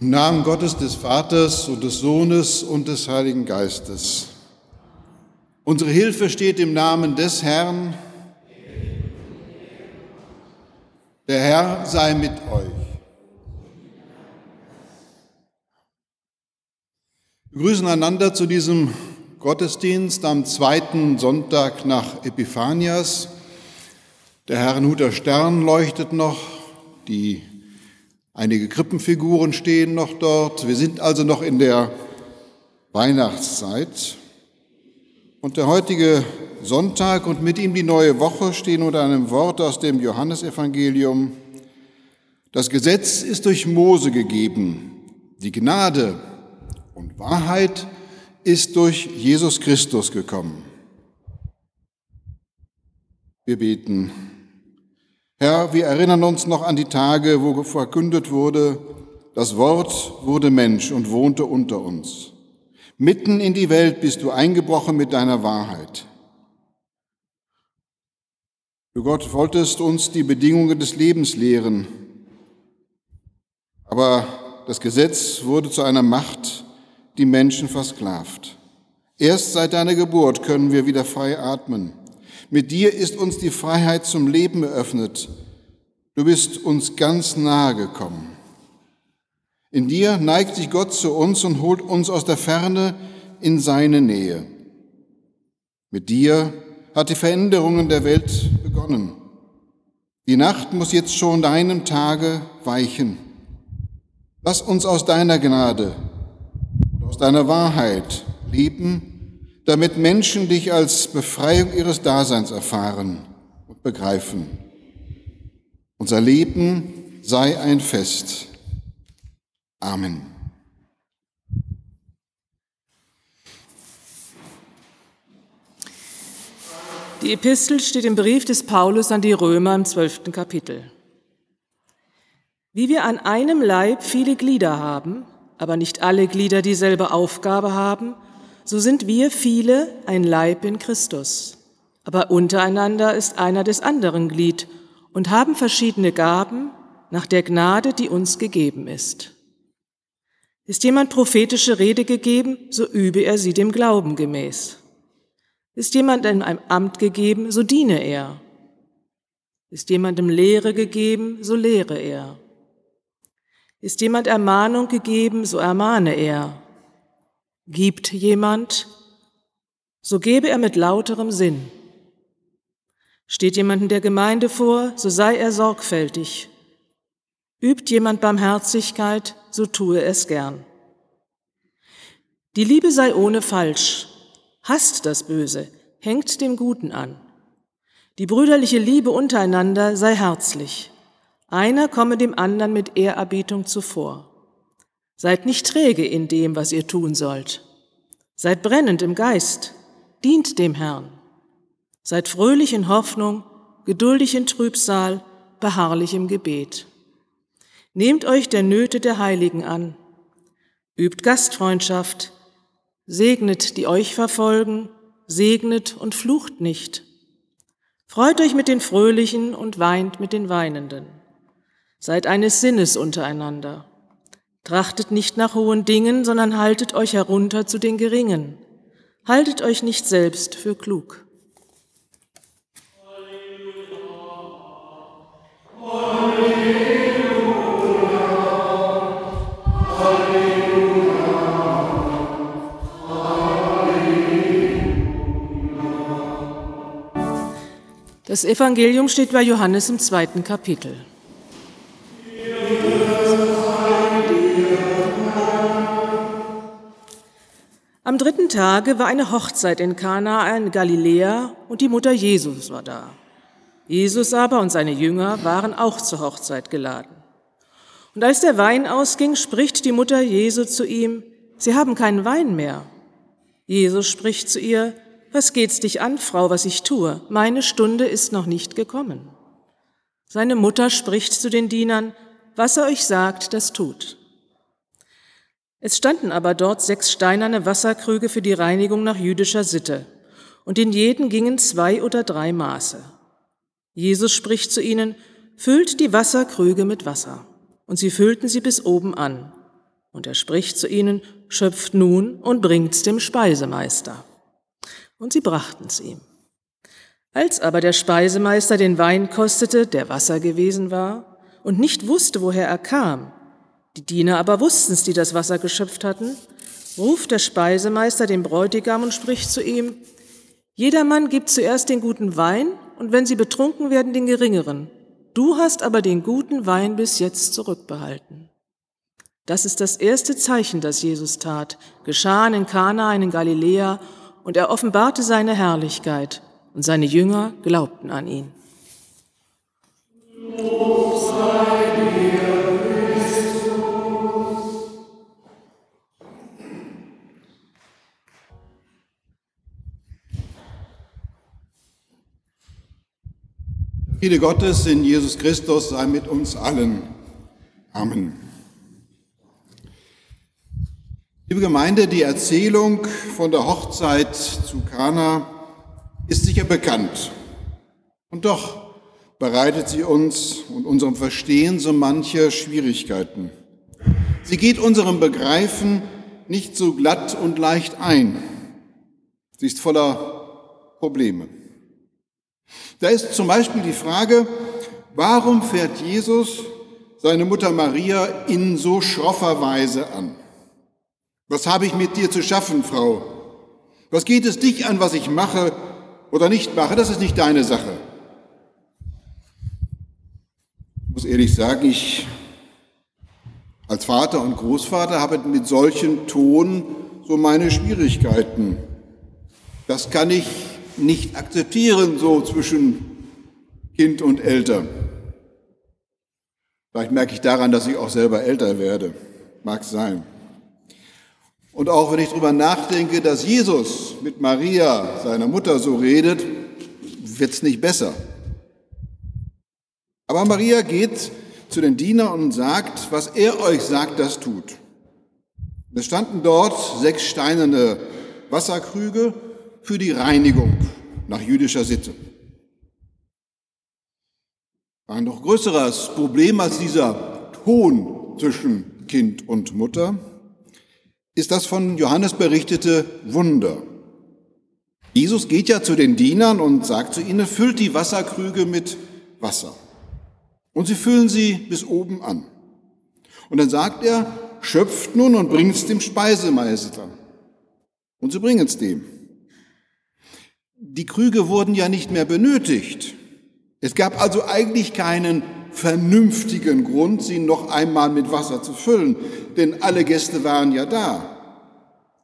Im Namen Gottes des Vaters und des Sohnes und des Heiligen Geistes. Unsere Hilfe steht im Namen des Herrn. Der Herr sei mit euch. Wir grüßen einander zu diesem Gottesdienst am zweiten Sonntag nach Epiphanias. Der Herrenhuter Stern leuchtet noch, die einige Krippenfiguren stehen noch dort. Wir sind also noch in der Weihnachtszeit. Und der heutige Sonntag und mit ihm die neue Woche stehen unter einem Wort aus dem Johannesevangelium. Das Gesetz ist durch Mose gegeben, die Gnade und Wahrheit ist durch Jesus Christus gekommen. Wir beten. Herr, wir erinnern uns noch an die Tage, wo verkündet wurde, das Wort wurde Mensch und wohnte unter uns. Mitten in die Welt bist du eingebrochen mit deiner Wahrheit. Du Gott wolltest uns die Bedingungen des Lebens lehren, aber das Gesetz wurde zu einer Macht, die Menschen versklavt. Erst seit deiner Geburt können wir wieder frei atmen. Mit dir ist uns die Freiheit zum Leben eröffnet. Du bist uns ganz nahe gekommen. In dir neigt sich Gott zu uns und holt uns aus der Ferne in seine Nähe. Mit dir hat die Veränderung der Welt begonnen. Die Nacht muss jetzt schon deinem Tage weichen. Lass uns aus deiner Gnade und aus deiner Wahrheit leben, damit Menschen dich als Befreiung ihres Daseins erfahren und begreifen. Unser Leben sei ein Fest. Amen. Die Epistel steht im Brief des Paulus an die Römer im zwölften Kapitel. Wie wir an einem Leib viele Glieder haben, aber nicht alle Glieder dieselbe Aufgabe haben, so sind wir viele ein Leib in Christus. Aber untereinander ist einer des anderen Glied und haben verschiedene Gaben nach der Gnade, die uns gegeben ist. Ist jemand prophetische Rede gegeben, so übe er sie dem Glauben gemäß. Ist jemandem ein Amt gegeben, so diene er. Ist jemandem Lehre gegeben, so lehre er. Ist jemand Ermahnung gegeben, so ermahne er. Gibt jemand, so gebe er mit lauterem Sinn. Steht jemand in der Gemeinde vor, so sei er sorgfältig. Übt jemand Barmherzigkeit, so tue es gern. Die Liebe sei ohne Falsch, hasst das Böse, hängt dem Guten an. Die brüderliche Liebe untereinander sei herzlich. Einer komme dem anderen mit Ehrerbietung zuvor. Seid nicht träge in dem, was ihr tun sollt. Seid brennend im Geist, dient dem Herrn. Seid fröhlich in Hoffnung, geduldig in Trübsal, beharrlich im Gebet. Nehmt euch der Nöte der Heiligen an. Übt Gastfreundschaft, segnet die euch verfolgen, segnet und flucht nicht. Freut euch mit den Fröhlichen und weint mit den Weinenden. Seid eines Sinnes untereinander. Trachtet nicht nach hohen Dingen, sondern haltet euch herunter zu den Geringen. Haltet euch nicht selbst für klug. Das Evangelium steht bei Johannes im zweiten Kapitel. Am dritten Tage war eine Hochzeit in Kana in Galiläa und die Mutter Jesus war da. Jesus aber und seine Jünger waren auch zur Hochzeit geladen. Und als der Wein ausging, spricht die Mutter Jesu zu ihm, Sie haben keinen Wein mehr. Jesus spricht zu ihr, was geht's dich an, Frau, was ich tue? Meine Stunde ist noch nicht gekommen. Seine Mutter spricht zu den Dienern, was er euch sagt, das tut. Es standen aber dort sechs steinerne Wasserkrüge für die Reinigung nach jüdischer Sitte, und in jeden gingen zwei oder drei Maße. Jesus spricht zu ihnen, füllt die Wasserkrüge mit Wasser. Und sie füllten sie bis oben an. Und er spricht zu ihnen, schöpft nun und bringt's dem Speisemeister. Und sie brachten's ihm. Als aber der Speisemeister den Wein kostete, der Wasser gewesen war, und nicht wusste, woher er kam, die Diener aber wussten's, die das Wasser geschöpft hatten, ruft der Speisemeister den Bräutigam und spricht zu ihm, Jedermann gibt zuerst den guten Wein, und wenn sie betrunken werden, den geringeren. Du hast aber den guten Wein bis jetzt zurückbehalten. Das ist das erste Zeichen, das Jesus tat, geschahen in Kana in Galiläa, und er offenbarte seine Herrlichkeit, und seine Jünger glaubten an ihn. Friede Gottes in Jesus Christus sei mit uns allen. Amen. Liebe Gemeinde, die Erzählung von der Hochzeit zu Kana ist sicher bekannt. Und doch bereitet sie uns und unserem Verstehen so manche Schwierigkeiten. Sie geht unserem Begreifen nicht so glatt und leicht ein. Sie ist voller Probleme. Da ist zum Beispiel die Frage, warum fährt Jesus seine Mutter Maria in so schroffer Weise an? Was habe ich mit dir zu schaffen, Frau? Was geht es dich an, was ich mache oder nicht mache? Das ist nicht deine Sache. Ich muss ehrlich sagen, ich als Vater und Großvater habe mit solchen Ton so meine Schwierigkeiten. Das kann ich nicht akzeptieren, so zwischen Kind und Eltern. Vielleicht merke ich daran, dass ich auch selber älter werde. Mag sein. Und auch wenn ich darüber nachdenke, dass Jesus mit Maria, seiner Mutter, so redet, wird es nicht besser. Aber Maria geht zu den Dienern und sagt, was er euch sagt, das tut. Es standen dort sechs steinerne Wasserkrüge für die Reinigung nach jüdischer Sitte. Ein noch größeres Problem als dieser Ton zwischen Kind und Mutter ist das von Johannes berichtete Wunder. Jesus geht ja zu den Dienern und sagt zu ihnen, füllt die Wasserkrüge mit Wasser. Und sie füllen sie bis oben an. Und dann sagt er, schöpft nun und bringt es dem Speisemeister. Und sie bringen es dem. Die Krüge wurden ja nicht mehr benötigt. Es gab also eigentlich keinen vernünftigen Grund, sie noch einmal mit Wasser zu füllen, denn alle Gäste waren ja da.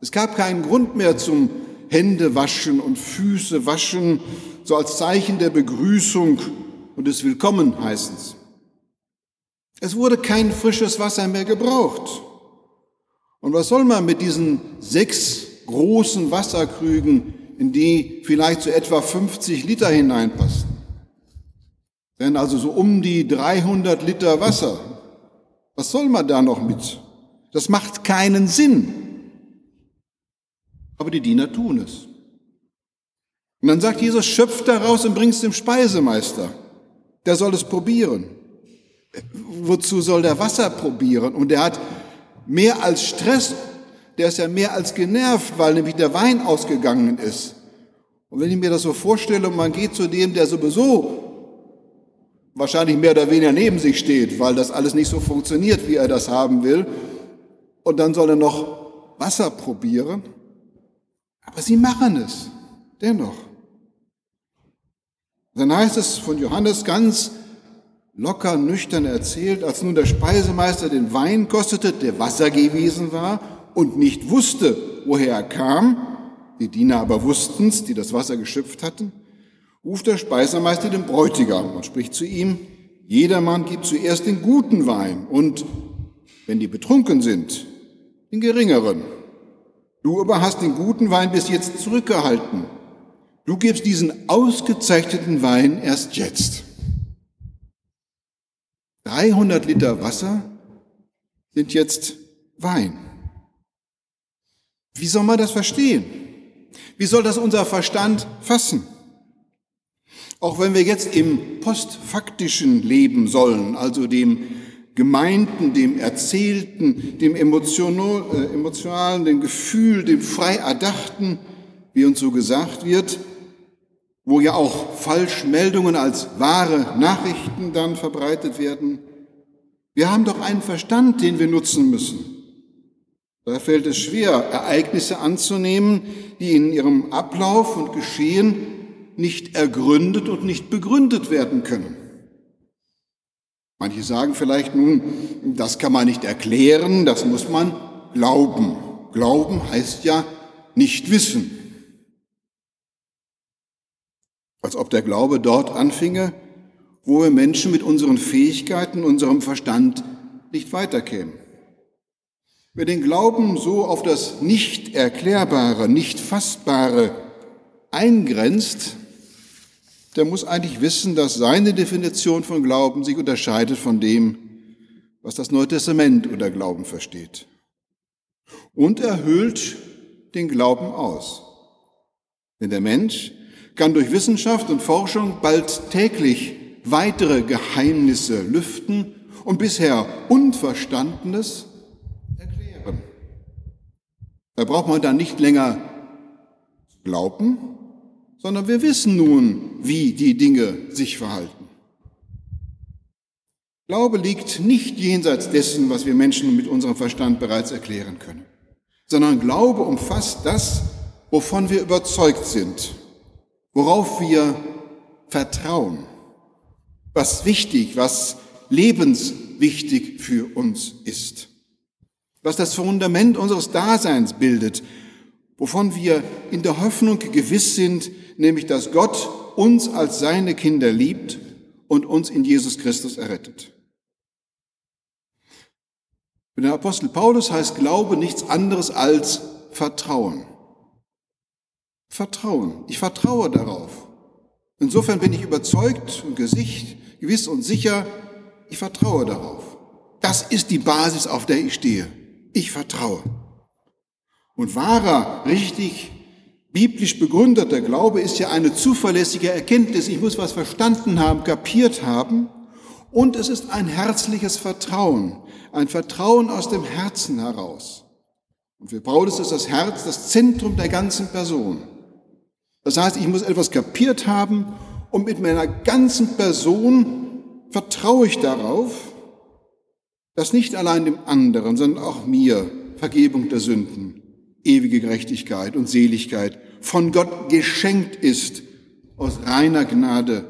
Es gab keinen Grund mehr zum Händewaschen und Füße waschen, so als Zeichen der Begrüßung und des Willkommenheißens. Es wurde kein frisches Wasser mehr gebraucht. Und was soll man mit diesen sechs großen Wasserkrügen, in die vielleicht so etwa 50 Liter hineinpassen? Denn also so um die 300 Liter Wasser. Was soll man da noch mit? Das macht keinen Sinn. Aber die Diener tun es. Und dann sagt Jesus, schöpft daraus und bringt es dem Speisemeister. Der soll es probieren. Wozu soll der Wasser probieren? Und der hat mehr als Stress, der ist ja mehr als genervt, weil nämlich der Wein ausgegangen ist. Und wenn ich mir das so vorstelle, man geht zu dem, der sowieso wahrscheinlich mehr oder weniger neben sich steht, weil das alles nicht so funktioniert, wie er das haben will. Und dann soll er noch Wasser probieren. Aber sie machen es dennoch. Dann heißt es von Johannes ganz locker, nüchtern erzählt, als nun der Speisemeister den Wein kostete, der Wasser gewesen war und nicht wusste, woher er kam, die Diener aber wussten's, die das Wasser geschöpft hatten, ruft der Speisermeister den Bräutigam und spricht zu ihm, jedermann gibt zuerst den guten Wein und, wenn die betrunken sind, den geringeren. Du aber hast den guten Wein bis jetzt zurückgehalten. Du gibst diesen ausgezeichneten Wein erst jetzt. 300 Liter Wasser sind jetzt Wein. Wie soll man das verstehen? Wie soll das unser Verstand fassen? Auch wenn wir jetzt im postfaktischen leben sollen, also dem Gemeinden, dem Erzählten, dem Emotionalen, dem Gefühl, dem frei Erdachten, wie uns so gesagt wird, wo ja auch Falschmeldungen als wahre Nachrichten dann verbreitet werden. Wir haben doch einen Verstand, den wir nutzen müssen. Da fällt es schwer, Ereignisse anzunehmen, die in ihrem Ablauf und Geschehen nicht ergründet und nicht begründet werden können. Manche sagen vielleicht nun, das kann man nicht erklären, das muss man glauben. Glauben heißt ja nicht wissen. Als ob der Glaube dort anfinge, wo wir Menschen mit unseren Fähigkeiten, unserem Verstand nicht weiterkämen. Wer den Glauben so auf das nicht erklärbare, nicht fassbare eingrenzt, der muss eigentlich wissen, dass seine Definition von Glauben sich unterscheidet von dem, was das Neue Testament unter Glauben versteht. Und er hüllt den Glauben aus. Denn der Mensch kann durch Wissenschaft und Forschung bald täglich weitere Geheimnisse lüften und bisher Unverstandenes. Da braucht man dann nicht länger glauben, sondern wir wissen nun, wie die Dinge sich verhalten. Glaube liegt nicht jenseits dessen, was wir Menschen mit unserem Verstand bereits erklären können, sondern Glaube umfasst das, wovon wir überzeugt sind worauf wir vertrauen, was wichtig, was lebenswichtig für uns ist, was das Fundament unseres Daseins bildet, wovon wir in der Hoffnung gewiss sind, nämlich dass Gott uns als seine Kinder liebt und uns in Jesus Christus errettet. Für den Apostel Paulus heißt Glaube nichts anderes als Vertrauen. Vertrauen. Ich vertraue darauf. Insofern bin ich überzeugt und gesicht, gewiss und sicher, ich vertraue darauf. Das ist die Basis, auf der ich stehe. Ich vertraue. Und wahrer, richtig biblisch begründeter Glaube ist ja eine zuverlässige Erkenntnis. Ich muss was verstanden haben, kapiert haben. Und es ist ein herzliches Vertrauen, ein Vertrauen aus dem Herzen heraus. Und für Paulus ist das Herz das Zentrum der ganzen Person. Das heißt, ich muss etwas kapiert haben und mit meiner ganzen Person vertraue ich darauf, dass nicht allein dem anderen, sondern auch mir Vergebung der Sünden, ewige Gerechtigkeit und Seligkeit von Gott geschenkt ist aus reiner Gnade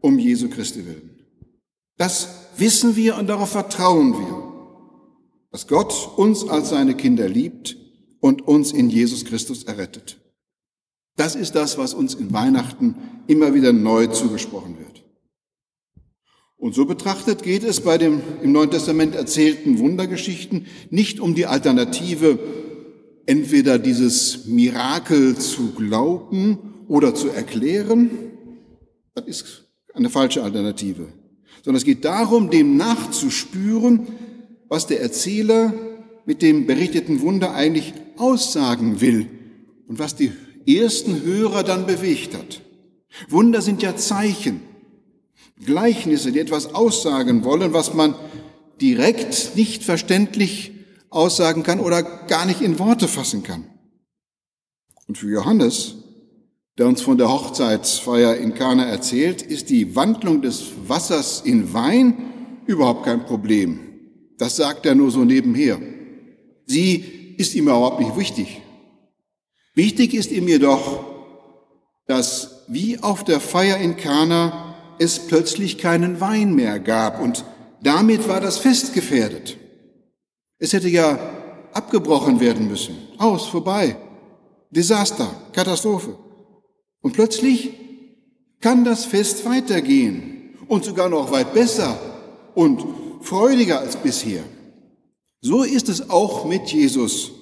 um Jesu Christi willen. Das wissen wir und darauf vertrauen wir, dass Gott uns als seine Kinder liebt und uns in Jesus Christus errettet. Das ist das, was uns in Weihnachten immer wieder neu zugesprochen. Und so betrachtet geht es bei dem im Neuen Testament erzählten Wundergeschichten nicht um die Alternative, entweder dieses Mirakel zu glauben oder zu erklären. Das ist eine falsche Alternative. Sondern es geht darum, dem nachzuspüren, was der Erzähler mit dem berichteten Wunder eigentlich aussagen will und was die ersten Hörer dann bewegt hat. Wunder sind ja Zeichen, Gleichnisse, die etwas aussagen wollen, was man direkt nicht verständlich aussagen kann oder gar nicht in Worte fassen kann. Und für Johannes, der uns von der Hochzeitsfeier in Kana erzählt, ist die Wandlung des Wassers in Wein überhaupt kein Problem. Das sagt er nur so nebenher. Sie ist ihm überhaupt nicht wichtig. Wichtig ist ihm jedoch, dass wie auf der Feier in Kana es plötzlich keinen Wein mehr gab und damit war das Fest gefährdet. Es hätte ja abgebrochen werden müssen. Aus, vorbei. Desaster, Katastrophe. Und plötzlich kann das Fest weitergehen und sogar noch weit besser und freudiger als bisher. So ist es auch mit Jesus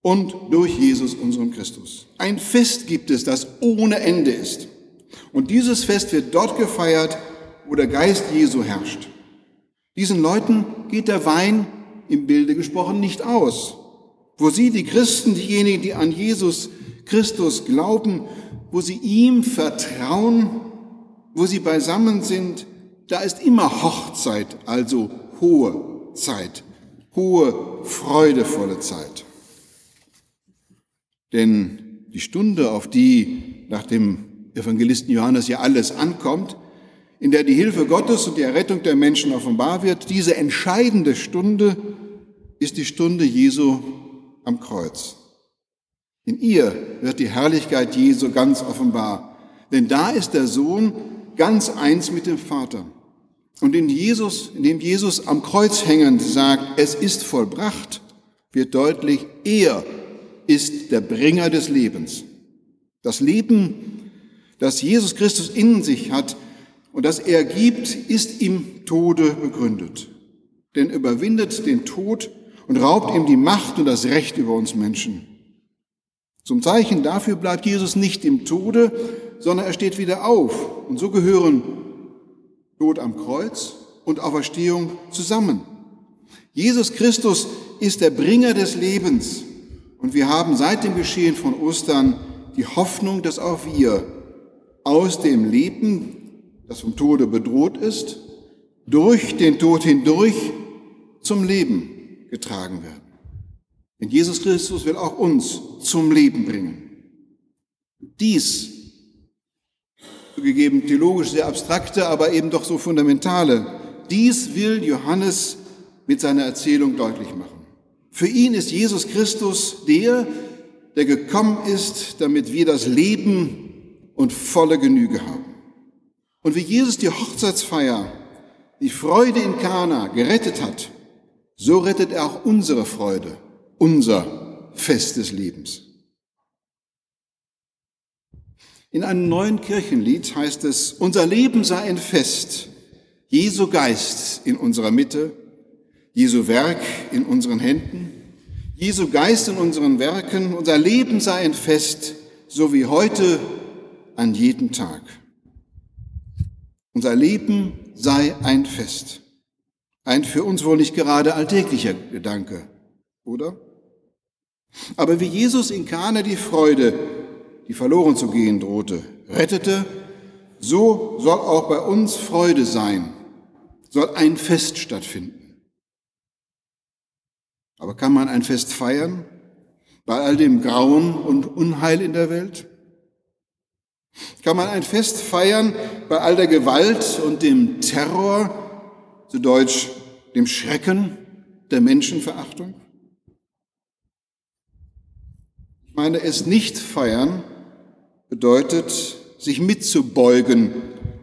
und durch Jesus, unserem Christus. Ein Fest gibt es, das ohne Ende ist. Und dieses Fest wird dort gefeiert, wo der Geist Jesu herrscht. Diesen Leuten geht der Wein im Bilde gesprochen nicht aus. Wo sie, die Christen, diejenigen, die an Jesus Christus glauben, wo sie ihm vertrauen, wo sie beisammen sind, da ist immer Hochzeit, also hohe Zeit, hohe, freudevolle Zeit. Denn die Stunde, auf die nach dem Evangelisten Johannes ja alles ankommt, in der die Hilfe Gottes und die Errettung der Menschen offenbar wird, diese entscheidende Stunde ist die Stunde Jesu am Kreuz. In ihr wird die Herrlichkeit Jesu ganz offenbar, denn da ist der Sohn ganz eins mit dem Vater. Und in Jesus, indem Jesus am Kreuz hängend sagt, es ist vollbracht, wird deutlich, er ist der Bringer des Lebens. Das Leben, das Jesus Christus in sich hat und das er gibt, ist im Tode begründet. Denn überwindet den Tod und raubt ihm die Macht und das Recht über uns Menschen. Zum Zeichen dafür bleibt Jesus nicht im Tode, sondern er steht wieder auf. Und so gehören Tod am Kreuz und Auferstehung zusammen. Jesus Christus ist der Bringer des Lebens und wir haben seit dem Geschehen von Ostern die Hoffnung, dass auch wir aus dem Leben, das vom Tode bedroht ist, durch den Tod hindurch zum Leben getragen werden. Denn Jesus Christus will auch uns zum Leben bringen. Dies zugegeben theologisch sehr abstrakte, aber eben doch so fundamentale. Dies will Johannes mit seiner Erzählung deutlich machen. Für ihn ist Jesus Christus der, der gekommen ist, damit wir das Leben und volle Genüge haben. Und wie Jesus die Hochzeitsfeier, die Freude in Kana gerettet hat, so rettet er auch unsere Freude, unser Fest des Lebens. In einem neuen Kirchenlied heißt es, unser Leben sei ein Fest, Jesu Geist in unserer Mitte, Jesu Werk in unseren Händen, Jesu Geist in unseren Werken, unser Leben sei ein Fest, so wie heute an jedem Tag. Unser Leben sei ein Fest. Ein für uns wohl nicht gerade alltäglicher Gedanke, oder? Aber wie Jesus in Kana die Freude die verloren zu gehen drohte, rettete, so soll auch bei uns Freude sein, soll ein Fest stattfinden. Aber kann man ein Fest feiern bei all dem Grauen und Unheil in der Welt? Kann man ein Fest feiern bei all der Gewalt und dem Terror, zu Deutsch dem Schrecken der Menschenverachtung? Ich meine es nicht feiern, bedeutet, sich mitzubeugen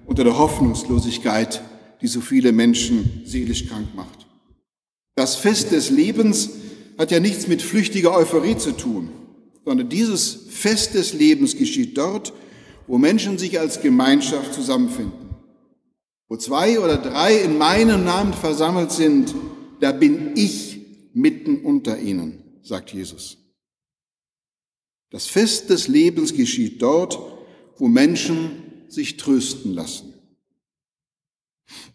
unter der Hoffnungslosigkeit, die so viele Menschen seelisch krank macht. Das Fest des Lebens hat ja nichts mit flüchtiger Euphorie zu tun, sondern dieses Fest des Lebens geschieht dort, wo Menschen sich als Gemeinschaft zusammenfinden. Wo zwei oder drei in meinem Namen versammelt sind, da bin ich mitten unter ihnen, sagt Jesus. Das Fest des Lebens geschieht dort, wo Menschen sich trösten lassen.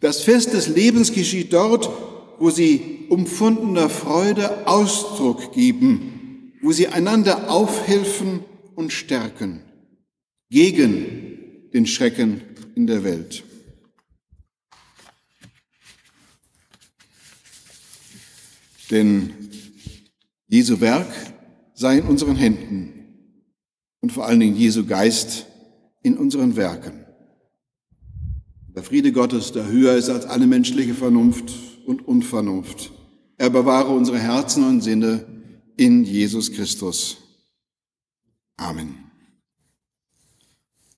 Das Fest des Lebens geschieht dort, wo sie umfundener Freude Ausdruck geben, wo sie einander aufhelfen und stärken gegen den Schrecken in der Welt. Denn Jesu Werk sei in unseren Händen und vor allen Dingen Jesu Geist in unseren Werken. Der Friede Gottes, der höher ist als alle menschliche Vernunft und Unvernunft. Er bewahre unsere Herzen und Sinne in Jesus Christus. Amen.